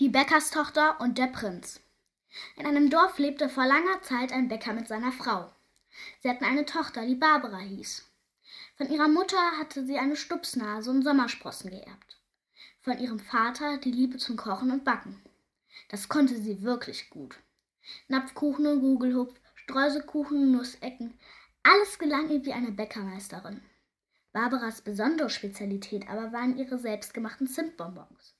Die Bäckerstochter und der Prinz. In einem Dorf lebte vor langer Zeit ein Bäcker mit seiner Frau. Sie hatten eine Tochter, die Barbara hieß. Von ihrer Mutter hatte sie eine Stupsnase und Sommersprossen geerbt. Von ihrem Vater die Liebe zum Kochen und Backen. Das konnte sie wirklich gut. Napfkuchen und Gugelhupf, Streuselkuchen und Nussecken, alles gelang ihr wie eine Bäckermeisterin. Barbaras besondere Spezialität aber waren ihre selbstgemachten Zimtbonbons.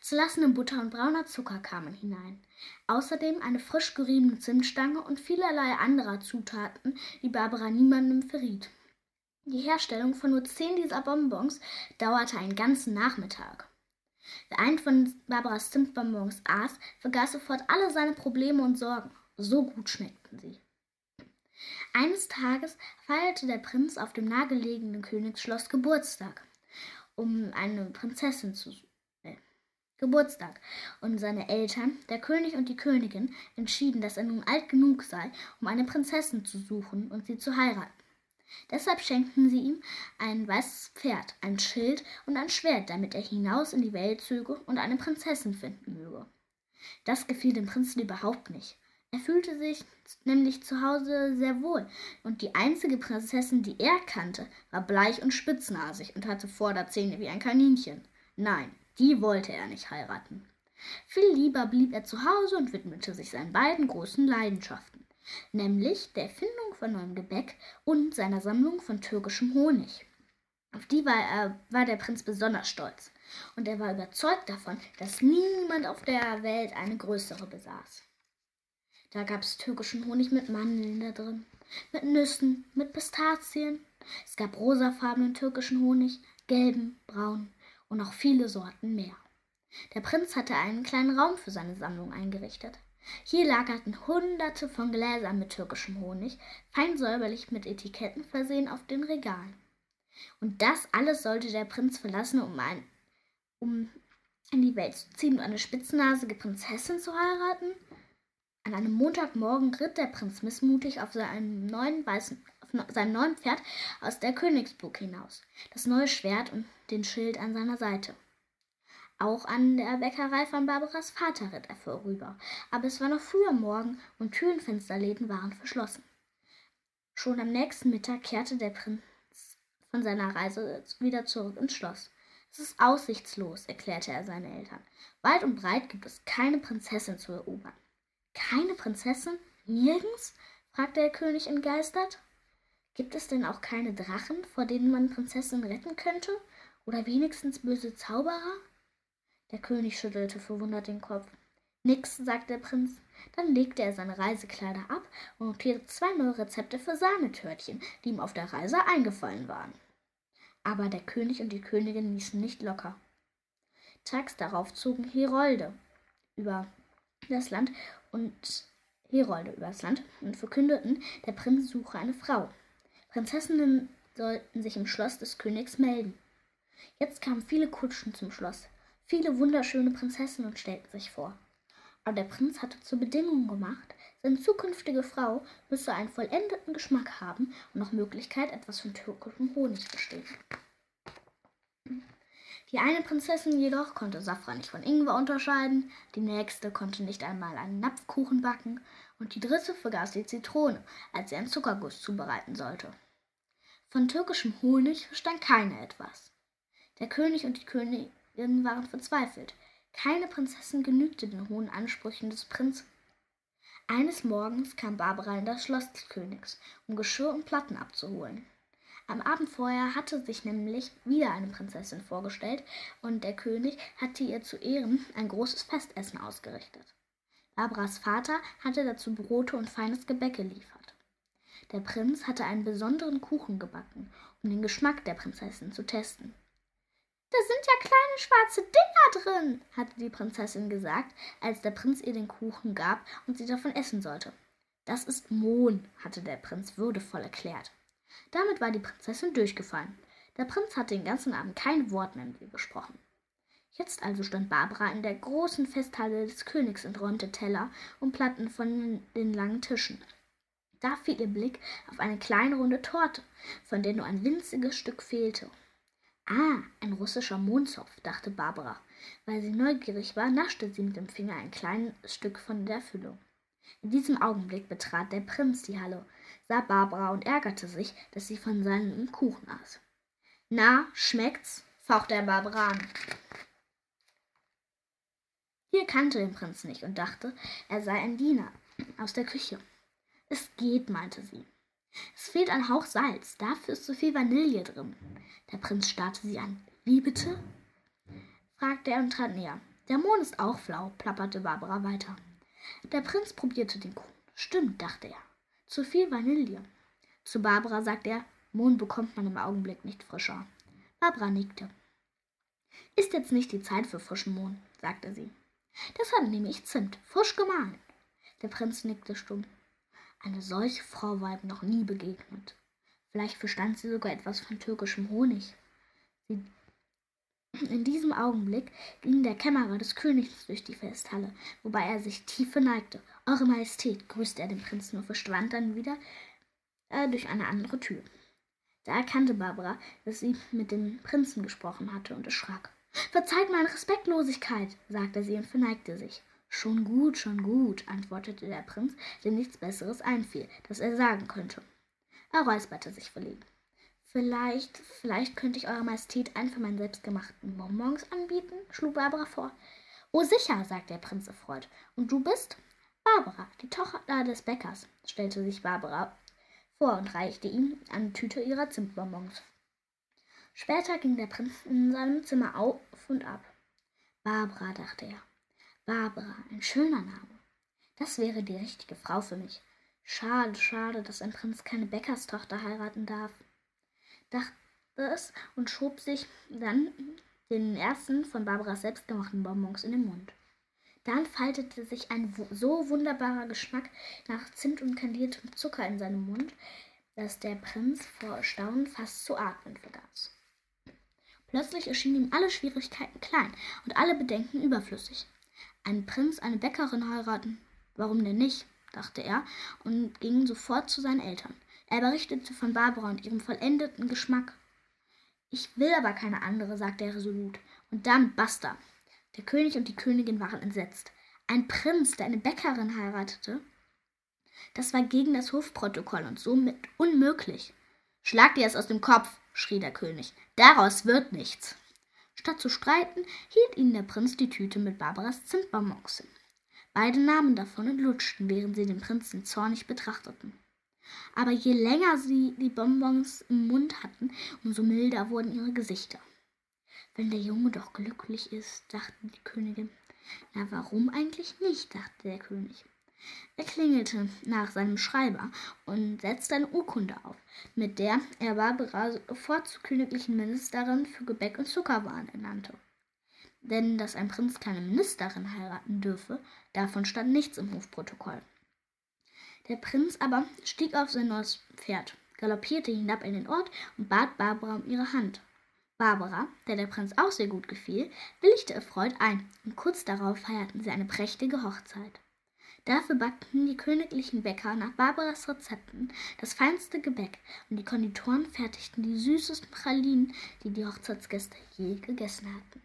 Zerlassene Butter und brauner Zucker kamen hinein. Außerdem eine frisch geriebene Zimtstange und vielerlei anderer Zutaten, die Barbara niemandem verriet. Die Herstellung von nur zehn dieser Bonbons dauerte einen ganzen Nachmittag. Wer einen von Barbaras Zimtbonbons aß, vergaß sofort alle seine Probleme und Sorgen. So gut schmeckten sie. Eines Tages feierte der Prinz auf dem nahegelegenen Königsschloss Geburtstag, um eine Prinzessin zu äh, Geburtstag. Und seine Eltern, der König und die Königin, entschieden, dass er nun alt genug sei, um eine Prinzessin zu suchen und sie zu heiraten. Deshalb schenkten sie ihm ein weißes Pferd, ein Schild und ein Schwert, damit er hinaus in die Welt zöge und eine Prinzessin finden möge. Das gefiel dem Prinzen überhaupt nicht. Er fühlte sich nämlich zu Hause sehr wohl, und die einzige Prinzessin, die er kannte, war bleich und spitznasig und hatte Vorderzähne wie ein Kaninchen. Nein, die wollte er nicht heiraten. Viel lieber blieb er zu Hause und widmete sich seinen beiden großen Leidenschaften, nämlich der Erfindung von neuem Gebäck und seiner Sammlung von türkischem Honig. Auf die war, er, war der Prinz besonders stolz, und er war überzeugt davon, dass niemand auf der Welt eine größere besaß. Da gab es türkischen Honig mit Mandeln da drin, mit Nüssen, mit Pistazien. Es gab rosafarbenen türkischen Honig, gelben, braunen und noch viele Sorten mehr. Der Prinz hatte einen kleinen Raum für seine Sammlung eingerichtet. Hier lagerten hunderte von Gläsern mit türkischem Honig, fein säuberlich mit Etiketten versehen auf den Regalen. Und das alles sollte der Prinz verlassen, um, ein, um in die Welt zu ziehen und eine spitznasige Prinzessin zu heiraten? An einem Montagmorgen ritt der Prinz missmutig auf seinem neuen, weißen, auf seinem neuen Pferd aus der Königsburg hinaus, das neue Schwert und den Schild an seiner Seite. Auch an der Bäckerei von Barbaras Vater ritt er vorüber, aber es war noch früh am Morgen und Türen, Fensterläden waren verschlossen. Schon am nächsten Mittag kehrte der Prinz von seiner Reise wieder zurück ins Schloss. Es ist aussichtslos, erklärte er seinen Eltern. Weit und breit gibt es keine Prinzessin zu erobern. Keine Prinzessin? Nirgends? fragte der König entgeistert. Gibt es denn auch keine Drachen, vor denen man Prinzessinnen retten könnte? Oder wenigstens böse Zauberer? Der König schüttelte verwundert den Kopf. Nix, sagte der Prinz. Dann legte er seine Reisekleider ab und notierte zwei neue Rezepte für Sahnetörtchen, die ihm auf der Reise eingefallen waren. Aber der König und die Königin ließen nicht locker. Tags darauf zogen Herolde über das Land und Herolde übers Land und verkündeten, der Prinz suche eine Frau. Prinzessinnen sollten sich im Schloss des Königs melden. Jetzt kamen viele Kutschen zum Schloss, viele wunderschöne Prinzessinnen und stellten sich vor. Aber der Prinz hatte zur Bedingung gemacht, seine zukünftige Frau müsse einen vollendeten Geschmack haben und nach Möglichkeit etwas von türkischem Honig bestehen. Die eine Prinzessin jedoch konnte Safran nicht von Ingwer unterscheiden, die nächste konnte nicht einmal einen Napfkuchen backen und die dritte vergaß die Zitrone, als sie einen Zuckerguss zubereiten sollte. Von türkischem Honig verstand keiner etwas. Der König und die Königin waren verzweifelt. Keine Prinzessin genügte den hohen Ansprüchen des Prinzen. Eines Morgens kam Barbara in das Schloss des Königs, um Geschirr und Platten abzuholen. Am Abend vorher hatte sich nämlich wieder eine Prinzessin vorgestellt und der König hatte ihr zu Ehren ein großes Festessen ausgerichtet. Barbaras Vater hatte dazu Brote und feines Gebäck geliefert. Der Prinz hatte einen besonderen Kuchen gebacken, um den Geschmack der Prinzessin zu testen. Da sind ja kleine schwarze Dinger drin, hatte die Prinzessin gesagt, als der Prinz ihr den Kuchen gab und sie davon essen sollte. Das ist Mohn, hatte der Prinz würdevoll erklärt. Damit war die Prinzessin durchgefallen. Der Prinz hatte den ganzen Abend kein Wort mehr mit ihr gesprochen. Jetzt also stand Barbara in der großen Festhalle des Königs und räumte Teller und Platten von den langen Tischen. Da fiel ihr Blick auf eine kleine runde Torte, von der nur ein winziges Stück fehlte. Ah, ein russischer Mondzopf, dachte Barbara. Weil sie neugierig war, naschte sie mit dem Finger ein kleines Stück von der Füllung. In diesem Augenblick betrat der Prinz die Halle, sah Barbara und ärgerte sich, dass sie von seinem Kuchen aß. Na, schmeckt's? fauchte er Barbara an. Hier kannte den Prinz nicht und dachte, er sei ein Diener aus der Küche. Es geht, meinte sie. Es fehlt ein Hauch Salz, dafür ist so viel Vanille drin. Der Prinz starrte sie an. Wie bitte? fragte er und trat näher. Der Mond ist auch flau, plapperte Barbara weiter. Der Prinz probierte den Kuchen. Stimmt, dachte er. Zu viel Vanille. Zu Barbara sagte er, Mohn bekommt man im Augenblick nicht frischer. Barbara nickte. Ist jetzt nicht die Zeit für frischen Mohn, sagte sie. Deshalb nehme ich Zimt, frisch gemahlen. Der Prinz nickte stumm. Eine solche Frau war ihm noch nie begegnet. Vielleicht verstand sie sogar etwas von türkischem Honig. Sie in diesem Augenblick ging der Kämmerer des Königs durch die Festhalle, wobei er sich tief verneigte. Eure Majestät, grüßte er den Prinzen und verschwand dann wieder äh, durch eine andere Tür. Da erkannte Barbara, dass sie mit dem Prinzen gesprochen hatte und erschrak. Verzeiht meine Respektlosigkeit, sagte sie und verneigte sich. Schon gut, schon gut, antwortete der Prinz, dem nichts Besseres einfiel, das er sagen könnte. Er räusperte sich verlegen. Vielleicht, vielleicht könnte ich Eurer Majestät einen von meinen selbstgemachten Bonbons anbieten, schlug Barbara vor. Oh, sicher, sagte der Prinz erfreut. Und du bist? Barbara, die Tochter des Bäckers, stellte sich Barbara vor und reichte ihm eine Tüte ihrer Zimtbonbons. Später ging der Prinz in seinem Zimmer auf und ab. Barbara, dachte er. Barbara, ein schöner Name. Das wäre die richtige Frau für mich. Schade, schade, dass ein Prinz keine Bäckerstochter heiraten darf dachte es und schob sich dann den ersten von Barbaras selbstgemachten Bonbons in den Mund. Dann faltete sich ein so wunderbarer Geschmack nach Zimt und kandiertem Zucker in seinem Mund, dass der Prinz vor Staunen fast zu atmen vergaß. Plötzlich erschienen ihm alle Schwierigkeiten klein und alle Bedenken überflüssig. Ein Prinz eine Bäckerin heiraten? Warum denn nicht? dachte er und ging sofort zu seinen Eltern. Er berichtete von Barbara und ihrem vollendeten Geschmack. Ich will aber keine andere, sagte er resolut. Und dann basta. Der König und die Königin waren entsetzt. Ein Prinz, der eine Bäckerin heiratete? Das war gegen das Hofprotokoll und somit unmöglich. Schlag dir es aus dem Kopf, schrie der König. Daraus wird nichts. Statt zu streiten, hielt ihnen der Prinz die Tüte mit Barbaras Zimtbonbons hin. Beide nahmen davon und lutschten, während sie den Prinzen zornig betrachteten. Aber je länger sie die Bonbons im Mund hatten, umso milder wurden ihre Gesichter. Wenn der Junge doch glücklich ist, dachte die Königin. Na, warum eigentlich nicht? dachte der König. Er klingelte nach seinem Schreiber und setzte eine Urkunde auf, mit der er Barbara sofort zur königlichen Ministerin für Gebäck und Zuckerwaren ernannte. Denn dass ein Prinz keine Ministerin heiraten dürfe, davon stand nichts im Hofprotokoll. Der Prinz aber stieg auf sein neues Pferd, galoppierte hinab in den Ort und bat Barbara um ihre Hand. Barbara, der der Prinz auch sehr gut gefiel, willigte erfreut ein, und kurz darauf feierten sie eine prächtige Hochzeit. Dafür backten die königlichen Bäcker nach Barbaras Rezepten das feinste Gebäck und die Konditoren fertigten die süßesten Pralinen, die die Hochzeitsgäste je gegessen hatten.